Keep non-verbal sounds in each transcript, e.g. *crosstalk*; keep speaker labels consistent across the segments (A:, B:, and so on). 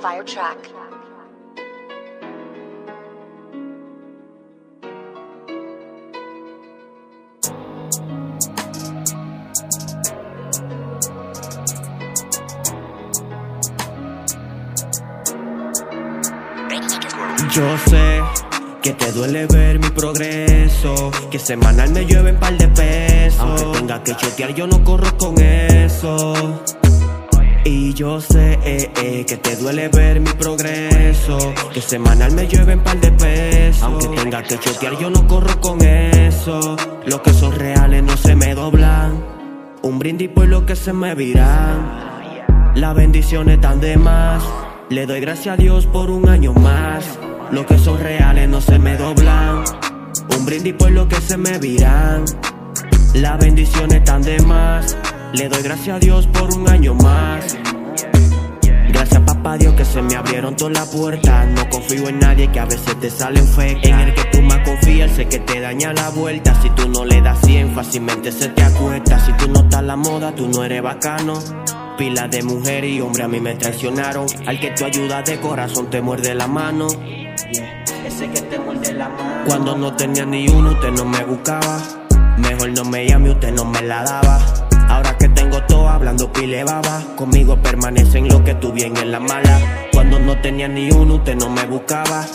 A: Fire track.
B: Yo que te duele ver mi progreso, que semanal me llueve un par de pesos. Aunque tenga que chotear, yo no corro con eso. Y yo sé eh, eh, que te duele ver mi progreso, que semanal me llueve un par de pesos. Aunque tenga que chotear, yo no corro con eso. Los que son reales no se me doblan. Un brindis por lo que se me virán. Las bendiciones están de más. Le doy gracias a Dios por un año más. Los que son reales no se me doblan. Un brindis por lo que se me virán. Las bendiciones están de más. Le doy gracias a Dios por un año más. Gracias papá Dios que se me abrieron todas las puertas No confío en nadie que a veces te salen fake En el que tú más confías, sé que te daña la vuelta Si tú no le das 100, fácilmente se te acuesta Si tú no estás la moda, tú no eres bacano Pila de mujer y hombre a mí me traicionaron Al que tú ayudas de corazón te muerde la mano Ese que te muerde la mano. Cuando no tenía ni uno, usted no me buscaba. Mejor no me llame, usted no me la daba. Ahora que tengo todo hablando pile baba. Conmigo permanecen lo que tú bien en la mala. Cuando no tenía ni uno usted no me buscaba.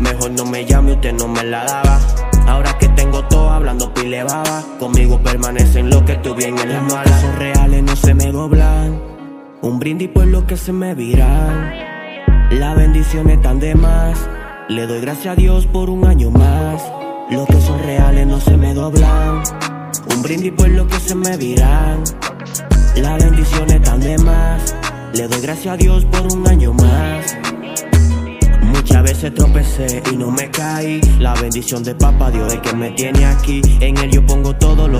B: Mejor no me llame usted no me la daba. Ahora que tengo todo hablando pile baba. Conmigo permanecen lo que tú bien en la mala. Son reales no se me doblan. Un brindis por lo que se me viran Las bendiciones están de más Le doy gracias a Dios por un año más Los que son reales no se me doblan un brindis por lo que se me virán. Las bendiciones están de más. Le doy gracias a Dios por un año más. Muchas veces tropecé y no me caí. La bendición de papá Dios es que me tiene aquí. En él yo pongo todo lo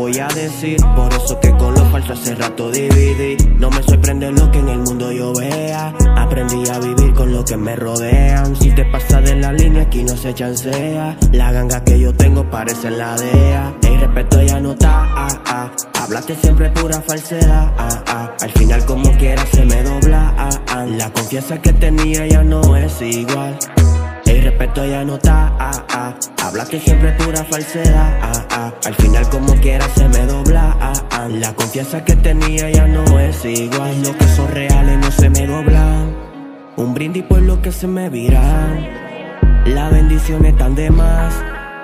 B: voy a decir. Por eso que con lo falso hace rato dividí. No me sorprende lo que en el mundo yo vea. Aprendí a vivir con lo que me rodean. Si te pasa de la línea, aquí no se chancea. La ganga que yo tengo parece la DEA. El respeto ya no está. Ah, ah. Hablaste siempre pura falsedad. Ah, ah. Al final, como quiera, se me dobla. Ah, ah. La confianza que tenía ya no es igual. El respeto ya no está. Ah. Hablaste siempre pura falsedad. Ah, ah. Al final, como quiera, se me dobla. Ah, ah. La confianza que tenía ya no es igual. Los que son reales no se me doblan. Un brindis por lo que se me virán. Las bendiciones están de más.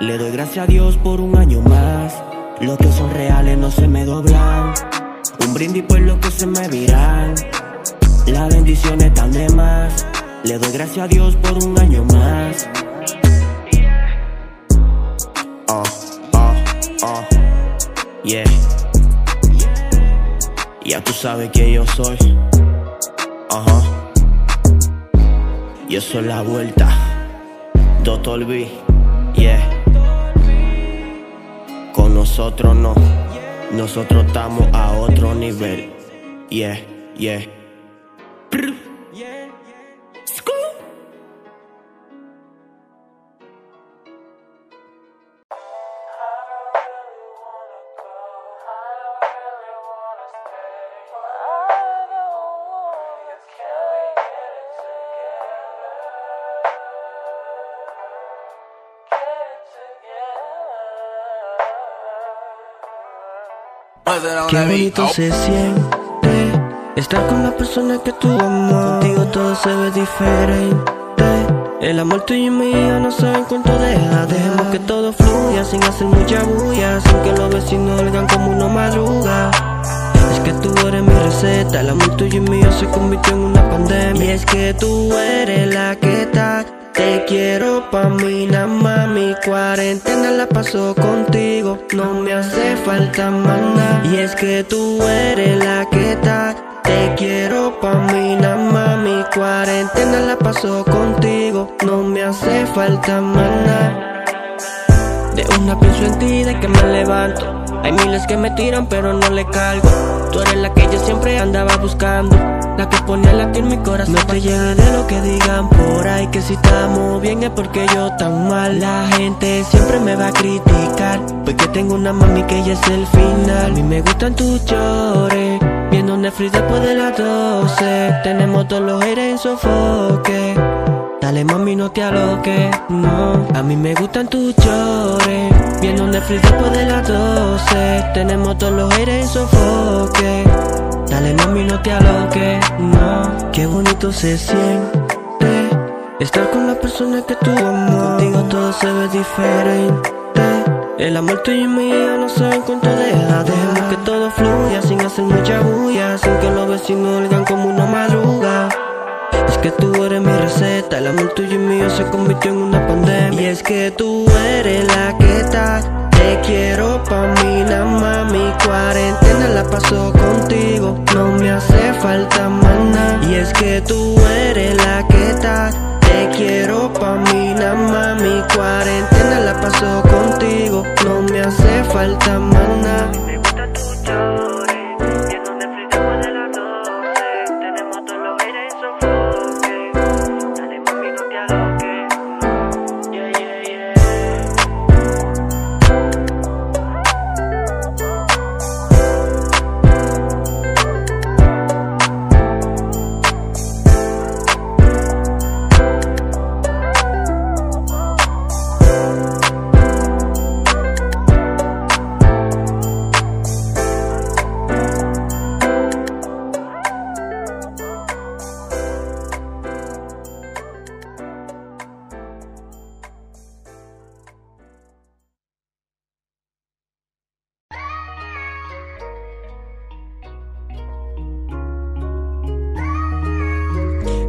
B: Le doy gracias a Dios por un año más. Los que son reales no se me doblan. Un brindis por lo que se me virán. Las bendiciones están de más. Le doy gracias a Dios por un año más. Oh, oh, oh, yeah. Ya tú sabes quién yo soy. Ajá. Y eso es la vuelta. Doctor B, yeah. Con nosotros no. Nosotros estamos a otro nivel. Yeah, yeah.
C: Qué bonito se siente estar con la persona que tú amas. Contigo todo se ve diferente. El amor tuyo y mío no saben cuánto deja. Dejemos que todo fluya sin hacer mucha bulla. Sin que los vecinos oigan como uno madruga. Es que tú eres mi receta. El amor tuyo y mío se convirtió en una pandemia. Y es que tú eres la que está. Te quiero pa' mí, nada más mi cuarentena la paso contigo, no me hace falta más. Y es que tú eres la que está, te quiero pa' mí, nada más mi cuarentena la paso contigo, no me hace falta más. De una pienso en ti, que me levanto. Hay miles que me tiran, pero no le calgo. Tú eres la que yo siempre andaba buscando.
D: La que pone a latir mi corazón. No te lleves de lo que digan por ahí, que si estamos bien es porque yo tan mal. La gente siempre me va a criticar, porque tengo una mami que ya es el final. A mí me gustan tus llores, viendo Netflix después de las 12. Tenemos todos los aires en sofoque. Dale mami no te aloques, no. A mí me gustan tus chores. Viendo Netflix después de las 12 Tenemos todos los aires en sofoque. Dale mami no te aloques, no. Qué bonito se siente Estar con la persona que tú amas. Contigo todo se ve diferente. El amor tuyo y mío no saben cuánto deja Dejemos que todo fluya sin hacer mucha bulla. Sin que los vecinos oigan como una madruga. Es que tú eres mi el amor tuyo y mío se convirtió en una pandemia. Y es que tú eres la que está, te quiero pa' mí nada más. Mi cuarentena la paso contigo, no me hace falta nada. Y es que tú eres la que está, te quiero pa' mí nada más. Mi cuarentena la paso contigo, no me hace falta más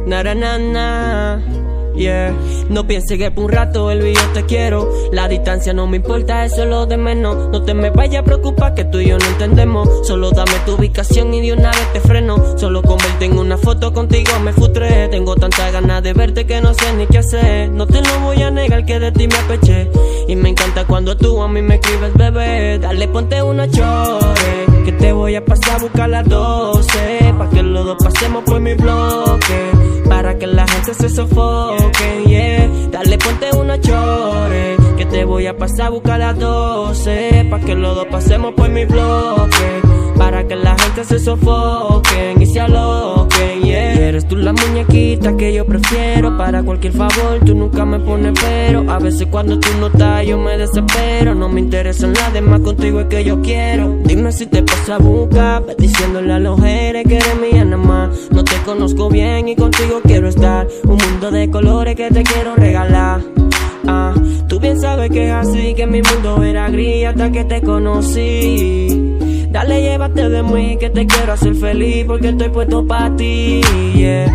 C: Naranana, yeah. No pienses que por un rato el yo te quiero. La distancia no me importa, eso es lo de menos. No te me vayas a preocupar que tú y yo no entendemos. Solo dame tu ubicación y de una vez te freno. Solo con verte en una foto contigo me futré. Tengo tanta ganas de verte que no sé ni qué hacer. No te lo voy a negar que de ti me apeché. Y me encanta cuando tú a mí me escribes, bebé. Dale, ponte una chore. Que te voy a pasar a buscar las 12. Pa' que los dos pasemos por mi bloque para que la gente se sofoque, yeah. Dale, ponte una chore, que te voy a pasar a buscar a las 12, para que los dos pasemos por mi bloque, para que la gente se sofoque y se aloquen, yeah. Eres tú la muñequita que yo prefiero, para cualquier favor tú nunca me pones pero, a veces cuando tú no estás yo me desespero, no me interesa nada más contigo es que yo quiero, dime si te pasa a buscar, diciéndole a los jeres que eres mía nada más, no te conozco bien y contigo quiero estar. Un mundo de colores que te quiero regalar. Que es así, que mi mundo era gris hasta que te conocí. Dale, llévate de mí, que te quiero hacer feliz porque estoy puesto para ti. Yeah.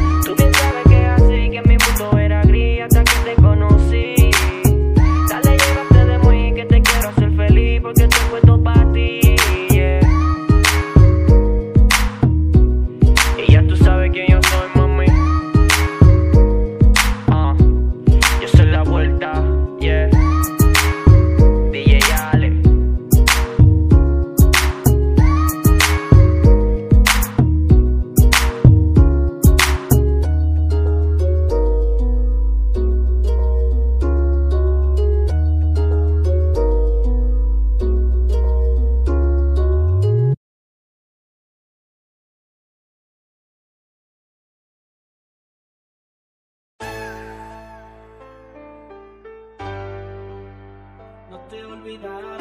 C: Te olvidaré.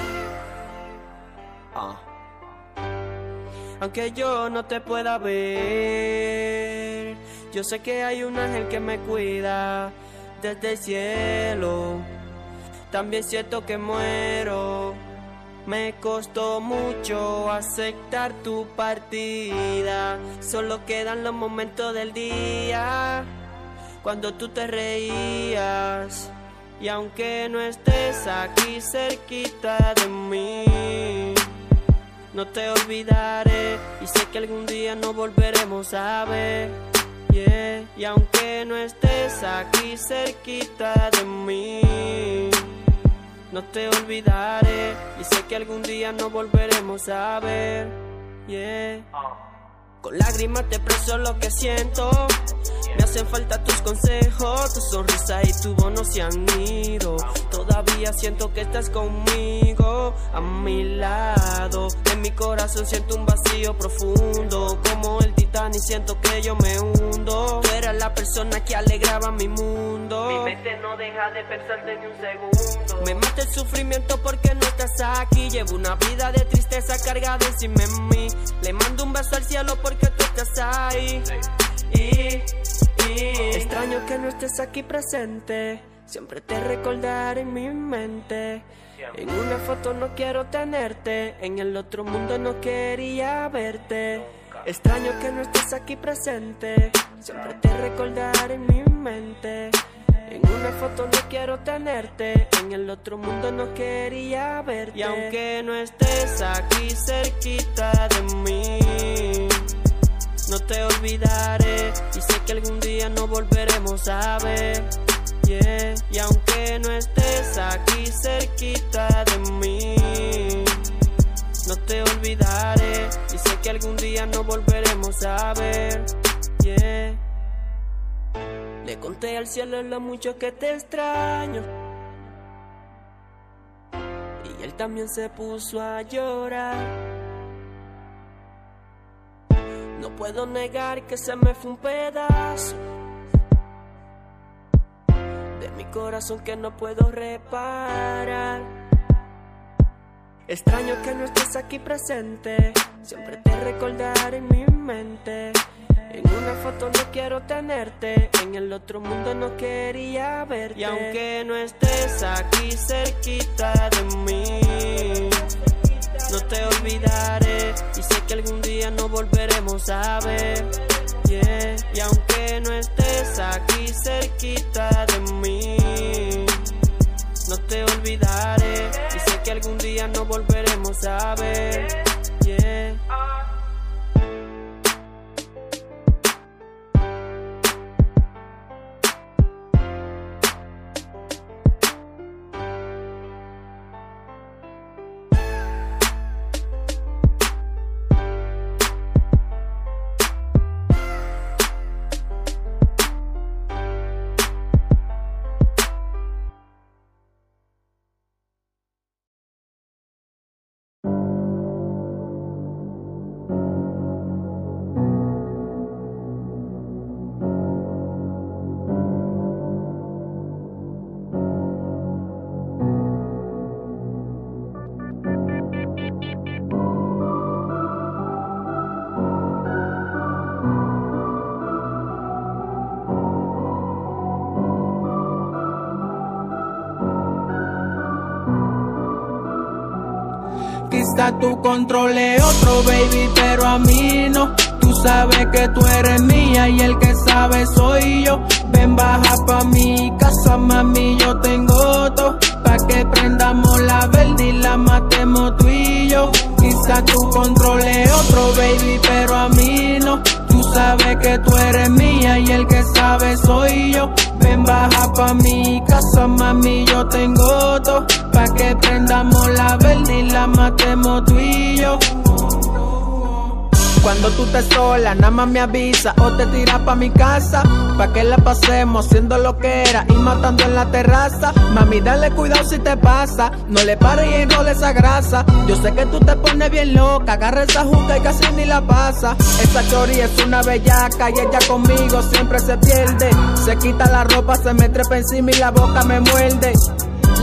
C: Ah. Aunque yo no te pueda ver, yo sé que hay un ángel que me cuida desde el cielo. También siento que muero. Me costó mucho aceptar tu partida. Solo quedan los momentos del día cuando tú te reías. Y aunque no estés aquí cerquita de mí, no te olvidaré. Y sé que algún día nos volveremos a ver. Yeah. Y aunque no estés aquí cerquita de mí, no te olvidaré. Y sé que algún día nos volveremos a ver. Yeah. Con lágrimas te preso lo que siento. Hacen falta tus consejos, tu sonrisa y tu voz no se han ido. Todavía siento que estás conmigo, a mi lado. En mi corazón siento un vacío profundo, como el Titanic siento que yo me hundo. Tú eras la persona que alegraba mi mundo.
B: Mi mente no deja de pensarte ni un segundo.
C: Me mata el sufrimiento porque no estás aquí. Llevo una vida de tristeza cargada encima de mí. Le mando un beso al cielo porque tú estás ahí. Y Extraño que no estés aquí presente. Siempre te recordaré en mi mente. En una foto no quiero tenerte. En el otro mundo no quería verte. Extraño que no estés aquí presente. Siempre te recordaré en mi mente. En una foto no quiero tenerte, en el otro mundo no quería verte. Y aunque no estés aquí cerquita de mí, no te olvidaré y sé que algún día nos volveremos a ver. Yeah. Y aunque no estés aquí cerquita de mí, no te olvidaré y sé que algún día nos volveremos a ver. Yeah. Le conté al cielo lo mucho que te extraño. Y él también se puso a llorar. Puedo negar que se me fue un pedazo de mi corazón que no puedo reparar. Extraño que no estés aquí presente, siempre te recordaré en mi mente. En una foto no quiero tenerte, en el otro mundo no quería verte. Y aunque no estés aquí cerquita de mí, no te olvidaré y sé que algún día nos volveremos a ver. Y aunque no estés aquí cerquita de mí, no te olvidaré y sé que algún día nos volveremos a ver.
A: Quizá tú controles otro baby, pero a mí no. Tú sabes que tú eres mía y el que sabe soy yo. Ven, baja pa' mi casa, mami, yo tengo todo. Pa' que prendamos la verde y la matemos tú y yo. Quizá tú controles otro baby, pero a mí no. Sabes que tú eres mía y el que sabe soy yo. Ven, baja pa' mi casa, mami, yo tengo todo. Pa' que prendamos la verde y la matemos tú y yo. Cuando tú estés sola, nada más me avisa o te tiras pa' mi casa. Pa' que la pasemos haciendo lo que era y matando en la terraza. Mami, dale cuidado si te pasa. No le pares y enrole esa grasa. Yo sé que tú te pones bien loca. Agarra esa juca y casi ni la pasa. Esa chori es una bellaca y ella conmigo siempre se pierde. Se quita la ropa, se me trepa encima y la boca me muerde.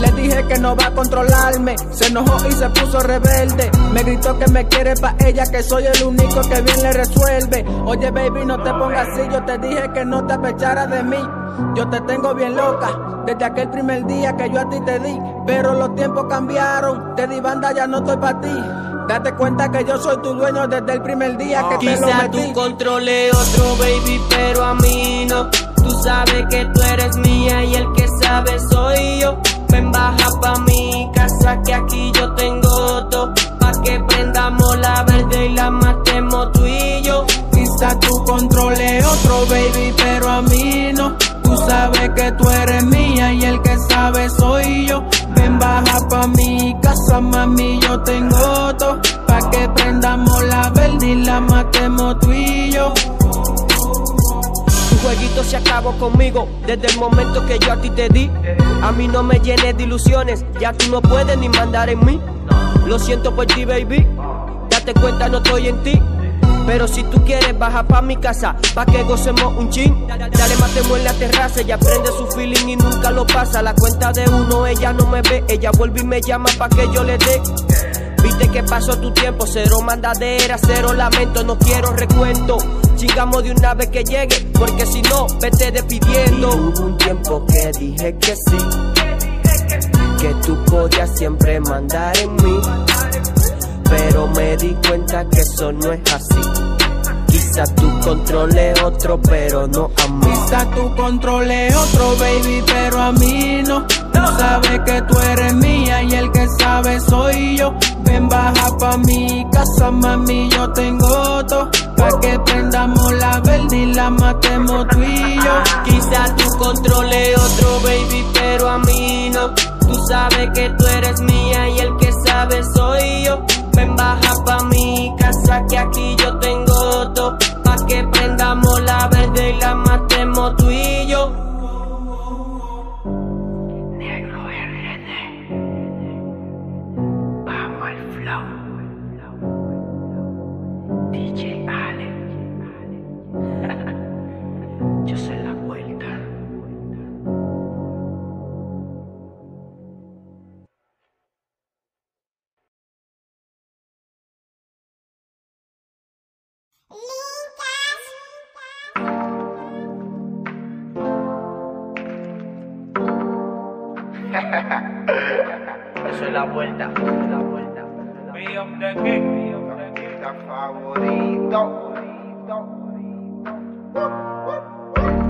A: Le dije que no va a controlarme, se enojó y se puso rebelde. Me gritó que me quiere pa' ella, que soy el único que bien le resuelve. Oye, baby, no te pongas así, yo te dije que no te apecharas de mí. Yo te tengo bien loca, desde aquel primer día que yo a ti te di. Pero los tiempos cambiaron, te di banda, ya no estoy pa' ti. Date cuenta que yo soy tu dueño desde el primer día que te lo metí.
C: tú controle otro baby, pero a mí no. Tú sabes que tú eres mía y el que sabe soy yo. Ven, baja pa' mi casa que aquí yo tengo todo. Pa' que prendamos la verde y la matemos tú y yo.
A: Quizá tú controles otro baby, pero a mí no. Tú sabes que tú eres mía y el que sabe soy yo. Ven, baja pa' mi casa, mami, yo tengo todo. Pa' que prendamos la verde y la matemos tú y yo.
C: Jueguito se acabó conmigo desde el momento que yo a ti te di. A mí no me llenes de ilusiones, ya tú no puedes ni mandar en mí. Lo siento por ti, baby. Date cuenta, no estoy en ti. Pero si tú quieres, baja pa' mi casa, pa' que gocemos un chin. Dale, matemos en la terraza, ella prende su feeling y nunca lo pasa. La cuenta de uno, ella no me ve, ella vuelve y me llama pa' que yo le dé. Viste que pasó tu tiempo, cero mandadera, cero lamento, no quiero recuento. Chingamos de una vez que llegue, porque si no, vete despidiendo.
B: Y hubo un tiempo que dije que sí, que tú podías siempre mandar en mí. Pero me di cuenta que eso no es así. Quizá tú controles otro, pero no a mí.
A: Quizá tú controles otro, baby, pero a mí no. Tú sabes que tú eres mía y el que sabe soy yo. Ven, baja pa' mi casa, mami, yo tengo todo. Pa' que prendamos la verde y la matemos tú y yo.
C: Quizá tú controles otro, baby, pero a mí no. Tú sabes que tú eres mía y el que sabe soy yo. Ven, baja pa' mi casa, que aquí yo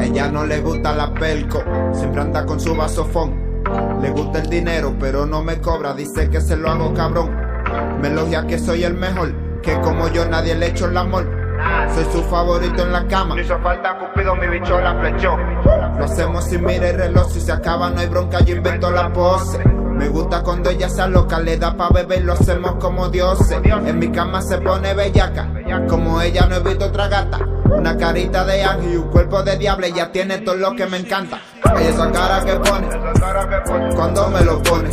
E: Ella no le gusta la pelco, siempre anda con su vasofón. Le gusta el dinero, pero no me cobra, dice que se lo hago cabrón. Me elogia que soy el mejor, que como yo nadie le echo el amor. Soy su favorito en la cama. No hizo falta Cupido, mi bicho la flechó. Lo hacemos sin mirar el reloj, si se acaba no hay bronca, yo invento la pose. Me gusta cuando ella se aloca, le da pa' beber, lo hacemos como dioses. En mi cama se pone bellaca, como ella no he visto otra gata. Una carita de ángel y un cuerpo de diablo, ella tiene todo lo que me encanta. Esa cara que pone, cuando me lo pone.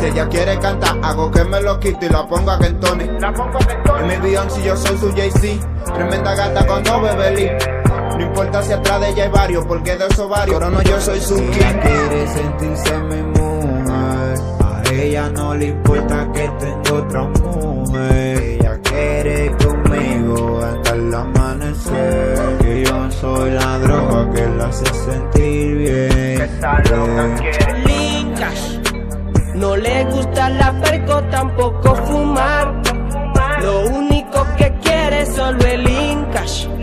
E: Si ella quiere cantar, hago que me lo quite y la pongo a que entone. En mi Beyoncé yo soy su Jay-Z, tremenda gata cuando bebe Lee. No importa si atrás de ella hay varios, porque de esos varios, pero no yo soy su
F: Si quiere sentirse ella no le importa que tenga otra mujer. Ella quiere conmigo hasta el amanecer. Que yo soy la droga que la hace sentir bien.
C: Linkash. No le gusta la perco, tampoco fumar. Lo único que quiere es solo el Linkash.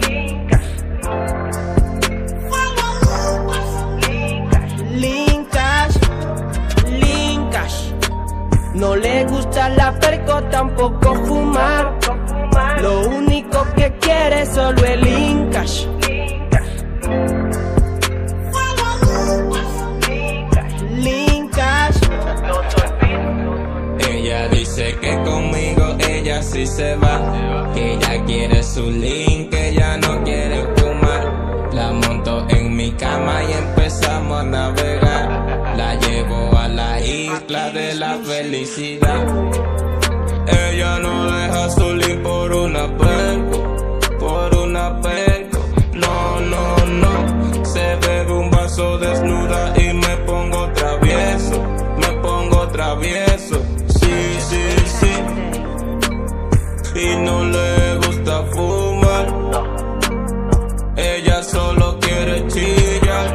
C: No le gusta la perco, tampoco fumar. Lo único que quiere es solo el. Linkash.
G: Ella dice que conmigo ella sí se va. Que ella quiere su link, que ella no quiere fumar. La monto en mi cama y empezamos a navegar. De la felicidad. Ella no deja su link por una perco, por una perco. No, no, no. Se bebe un vaso desnuda y me pongo travieso, me pongo travieso. Sí, sí, sí. Y no le gusta fumar. Ella solo quiere chillar.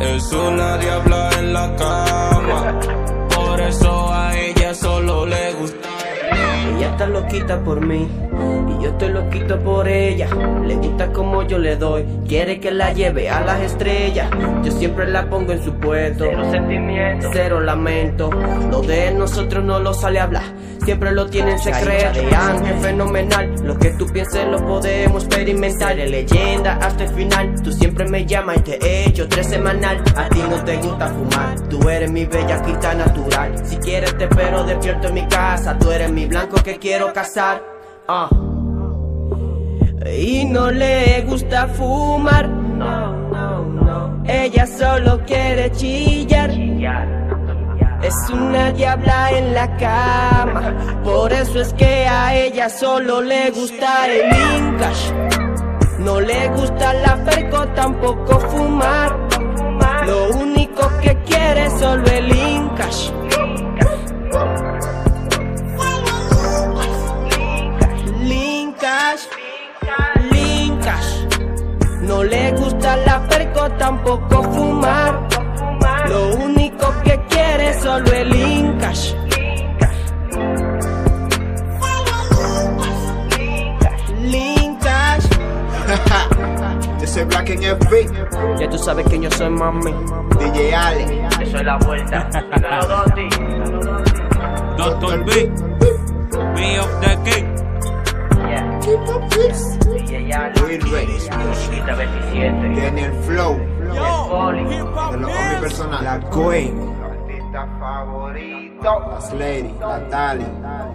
G: Es una diabla en la cama. Ella
C: está loquita por mí y yo estoy loquito por ella. Le gusta como yo le doy, quiere que la lleve a las estrellas. Yo siempre la pongo en su puesto. Cero sentimiento, cero lamento. Lo de nosotros no lo sale a hablar. Siempre lo tiene en secreto. de ángel fenomenal. Lo que tú pienses lo podemos experimentar. De leyenda hasta el final. Tú siempre me llamas y te he hecho tres semanal. A ti no te gusta fumar. Tú eres mi bellaquita natural. Si quieres te espero despierto en mi casa. Tú eres mi blanco que quiero casar. Ah. Y no le gusta fumar. No, no, no. Ella solo quiere chillar. Es una diabla en la cama. Por eso es que a ella solo le gusta el Incash. No le gusta la perco, tampoco fumar. Lo único que quiere es solo el Incash. Tampoco fumar. Lo único que quiere es solo el Incash. Linkash. *laughs*
E: Yo soy Black en FB,
C: Ya tú sabes que yo soy mami.
E: DJ Ale.
C: Eso es la vuelta.
H: Doctor B, B of the King.
E: Will Ray, tiene el flow de los hombres personales. La Queen, artista favorito. La Slady, la Tali,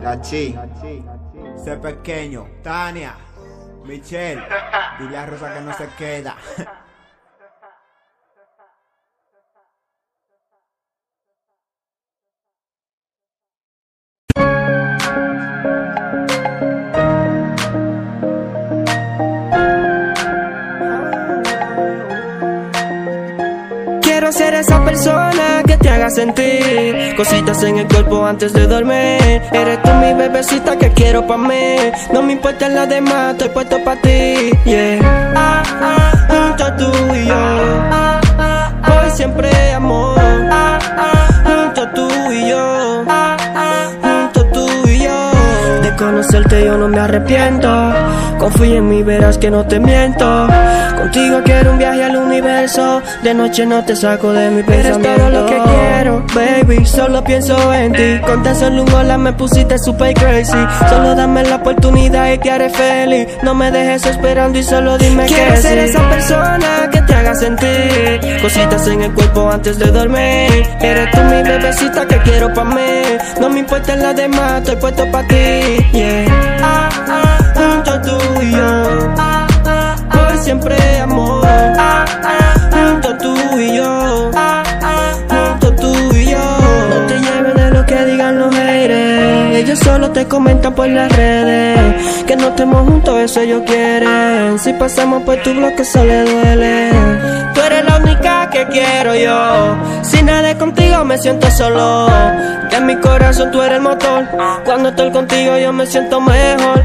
E: la Chi. Ese pequeño, Tania, Michelle. Dile a Rosa que no se queda.
C: Persona que te haga sentir cositas en el cuerpo antes de dormir. Eres tú mi bebecita que quiero pa' mí. No me importa la demás, estoy puesto pa' ti. Yeah. Ah, ah, junto tú y yo. Hoy siempre amor. Ah, ah, junto tú y yo. Ah, ah, junto tú y yo. De conocerte yo no me arrepiento. Confía en mí, verás que no te miento. Contigo quiero un viaje al universo. De noche no te saco de mi pensamiento. Eres todo lo que quiero, baby. Solo pienso en ti. Con tan solo un hola me pusiste super crazy. Solo dame la oportunidad y te haré feliz. No me dejes esperando y solo dime quiero que ser esa persona que te haga sentir cositas en el cuerpo antes de dormir. Eres tú mi bebecita que quiero pa' mí. No me importa la demás, estoy puesto pa' ti. Yeah. Ah, ah, junto tú y yo. Por siempre amor. Junto tú y yo. Junto tú y yo. No te lleves de lo que digan los haters. Ellos solo te comentan por las redes. Que no estemos juntos, eso ellos quieren. Si pasamos por tu bloque, eso le duele. Tú eres la única que quiero yo. Si nada contigo, me siento solo. Que en mi corazón tú eres el motor. Cuando estoy contigo, yo me siento mejor.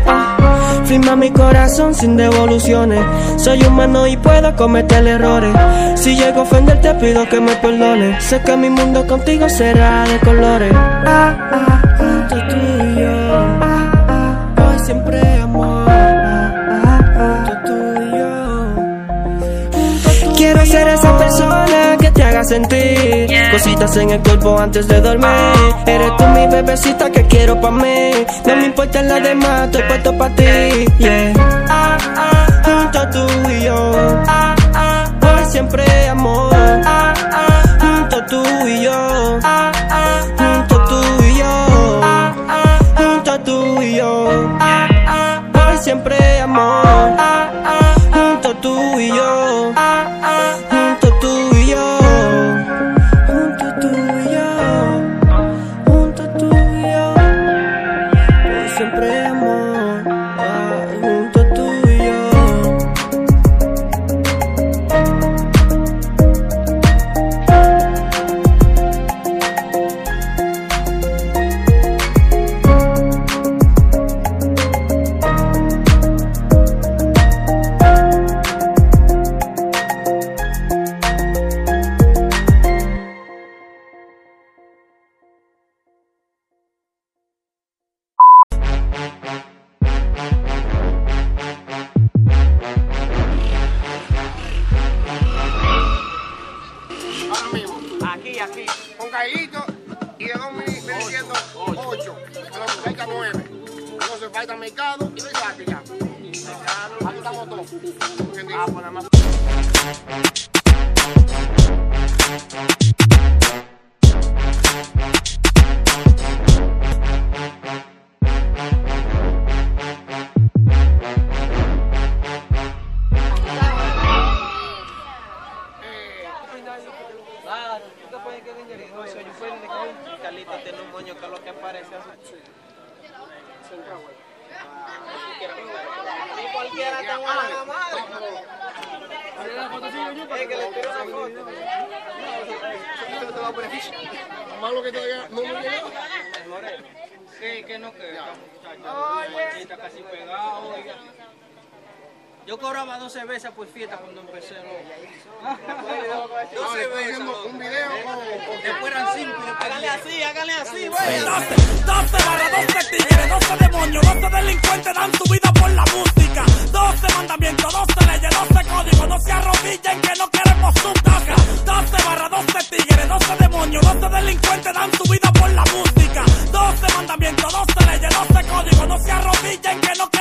C: Firma mi corazón sin devoluciones. Soy humano y puedo cometer errores. Si llego a ofender, te pido que me perdones. Sé que mi mundo contigo será de colores. Ah, ah, junto tú y yo. Ah, ah, hoy siempre amor. Ah, ah, tú y yo. Quiero ser esa sentir cositas en el cuerpo antes de dormir. Eres tú mi bebecita que quiero pa' mí. No me importa la demás, estoy puesto pa' ti. Yeah. Ah, ah, junto tú y yo. Ah, ah, por siempre amor.
H: Cobraba 12 veces por fiesta cuando empecé, ¿no? 12 veces.
I: Un video
H: Después eran 5
J: Háganle así, háganle así, güey.
K: 12 barra 12 tigres, 12 demonios, 12 delincuentes dan su vida por la música. 12 mandamientos, 12 leyes, 12 códigos, no se arrodillen que no queremos su taca. 12 barra 12 tigres, 12 demonios, 12 delincuentes dan su vida por la música. 12 mandamientos, 12 leyes, 12 códigos, no se arrodillen que no queremos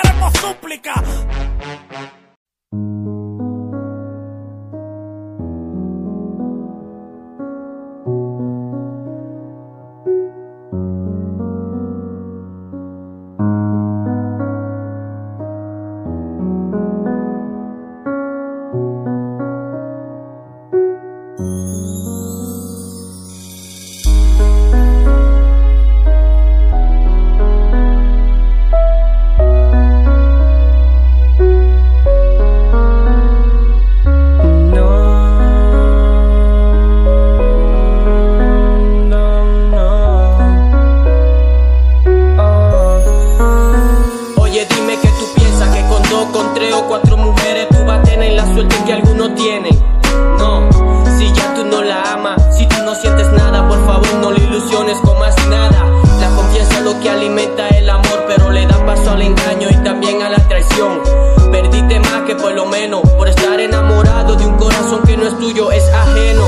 B: enamorado de un corazón que no es tuyo, es ajeno.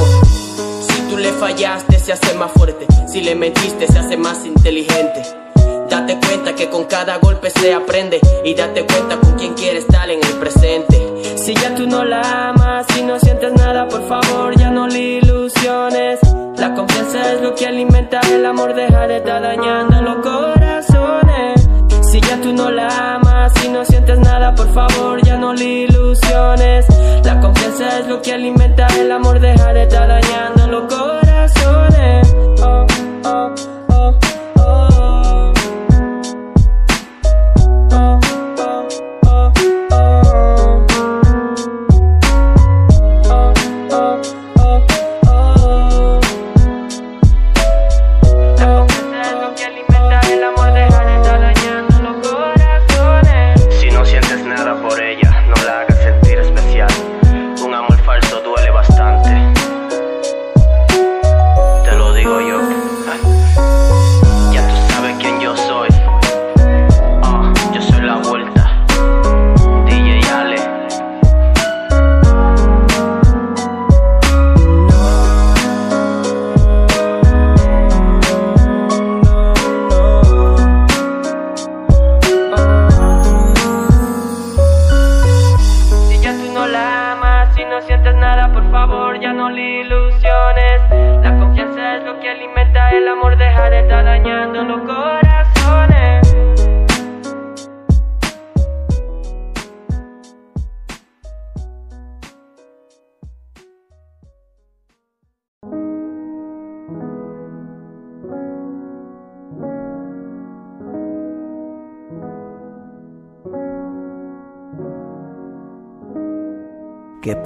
B: Si tú le fallaste, se hace más fuerte. Si le mentiste, se hace más inteligente. Date cuenta que con cada golpe se aprende y date cuenta con quién quieres estar en el presente. Si ya tú no la amas, si no sientes nada, por favor ya no le ilusiones. La confianza es lo que alimenta el amor, deja de estar dañando los. Si no sientes nada, por favor ya no le ilusiones. La confianza es lo que alimenta el amor, deja de estar dañando los corazones. Oh, oh.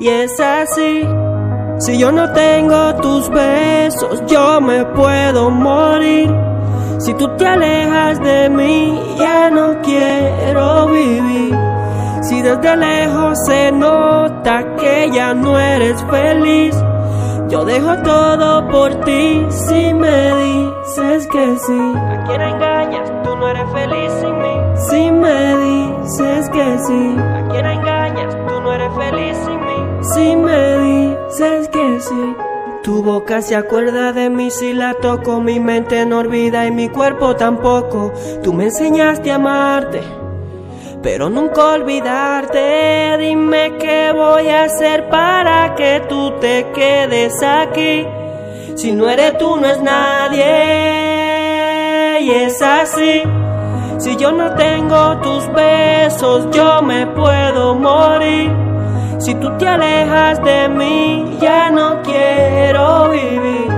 C: Y es así. Si yo no tengo tus besos, yo me puedo morir. Si tú te alejas de mí, ya no quiero vivir. Si desde lejos se nota que ya no eres feliz, yo dejo todo por ti si me dices que sí. ¿A quién engañas? Tú no eres feliz sin mí. Si me dices que sí. ¿A quién engañas? Tú no eres feliz sin mí. Si me dices que sí. Tu boca se acuerda de mí si la toco, mi mente no olvida y mi cuerpo tampoco. Tú me enseñaste a amarte, pero nunca olvidarte. Dime qué voy a hacer para que tú te quedes aquí. Si no eres tú, no es nadie. Y es así. Si yo no tengo tus besos, yo me puedo morir. Si tú te alejas de mí, ya no quiero vivir.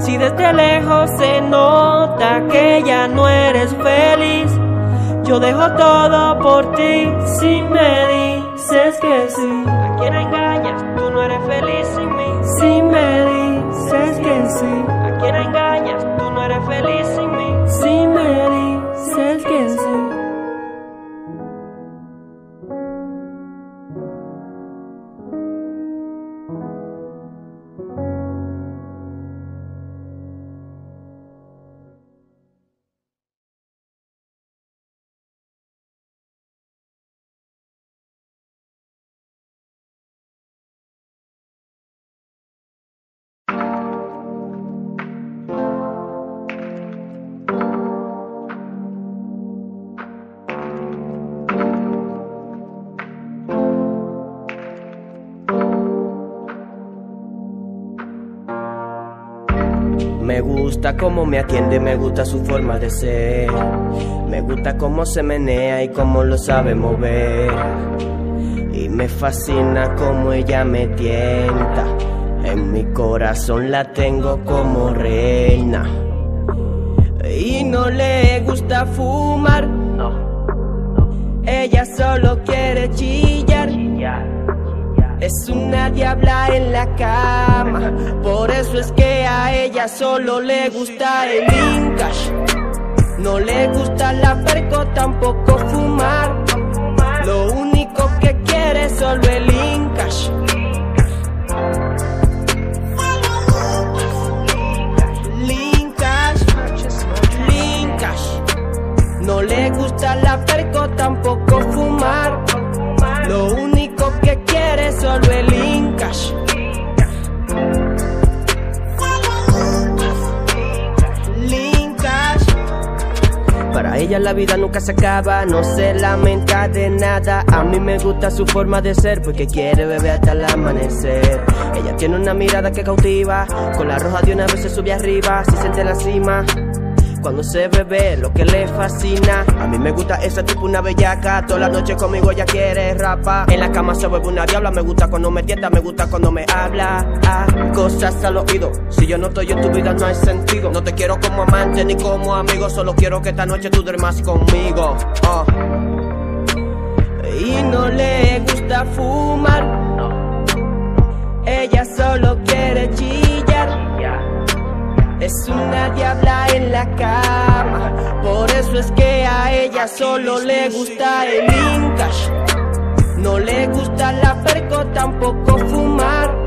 C: Si desde lejos se nota que ya no eres feliz, yo dejo todo por ti. Si me dices que sí, ¿a quién engañas? Tú no eres feliz sin mí. Si me dices que sí, ¿a quién engañas? Tú no eres feliz sin mí. Si me dices que sí.
B: Me gusta cómo me atiende, me gusta su forma de ser. Me gusta cómo se menea y cómo lo sabe mover. Y me fascina cómo ella me tienta. En mi corazón la tengo como reina. Y no le gusta fumar. Ella solo quiere chillar. Es una diabla en la cama, por eso es que a ella solo le gusta el Incash. No le gusta la perco, tampoco fumar. Lo único que quiere es solo el Incash. Linkash. No le gusta la perco, tampoco fumar. Lo único Para ella la vida nunca se acaba, no se lamenta de nada. A mí me gusta su forma de ser, porque quiere beber hasta el amanecer. Ella tiene una mirada que cautiva, con la roja de una vez se sube arriba, se siente la cima. Cuando se bebe lo que le fascina. A mí me gusta esa tipo una bellaca. Toda la noche conmigo ella quiere rapa. En la cama se vuelve una diabla. Me gusta cuando me tienta, me gusta cuando me habla. Ah, Cosas al oído. Si yo no estoy en tu vida no hay sentido. No te quiero como amante ni como amigo. Solo quiero que esta noche tú duermas conmigo. Ah. Y no le gusta fumar. Ella solo quiere chillar es una diabla en la cama, por eso es que a ella solo le gusta el Incash. No le gusta la perco, tampoco fumar.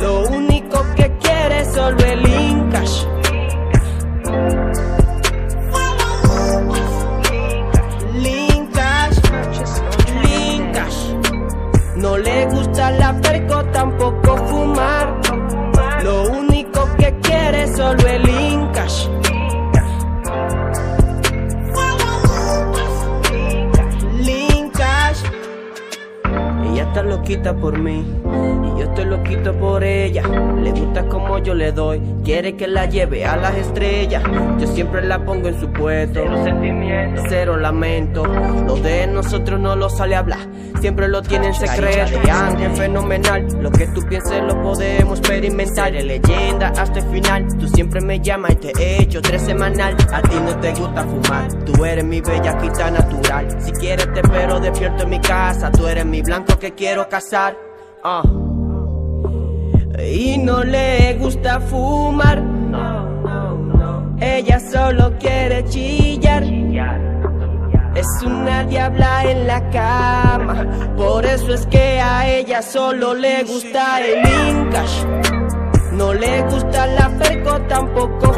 B: Lo único que quiere es solo el Incash. Linkash, Linkash. No le gusta la perco, tampoco Loquita por mí y yo estoy loquito por ella. Le gusta como yo le doy, quiere que la lleve a las estrellas. Yo siempre la pongo en su puesto. Cero sentimiento, cero lamento. Lo de nosotros no lo sale a hablar, siempre lo tiene en secreto. Es fenomenal, lo que tú pienses lo podemos experimentar. De leyenda hasta el final, tú siempre me llamas y te he hecho tres semanal. A ti no te gusta fumar, tú eres mi bella quita natural. Si quieres te espero despierto en mi casa, tú eres mi blanco que quiero casar. Ah. Y no le gusta fumar. Ella solo quiere chillar. Es una diabla en la cama. Por eso es que a ella solo le gusta el Incash. No le gusta la perco, tampoco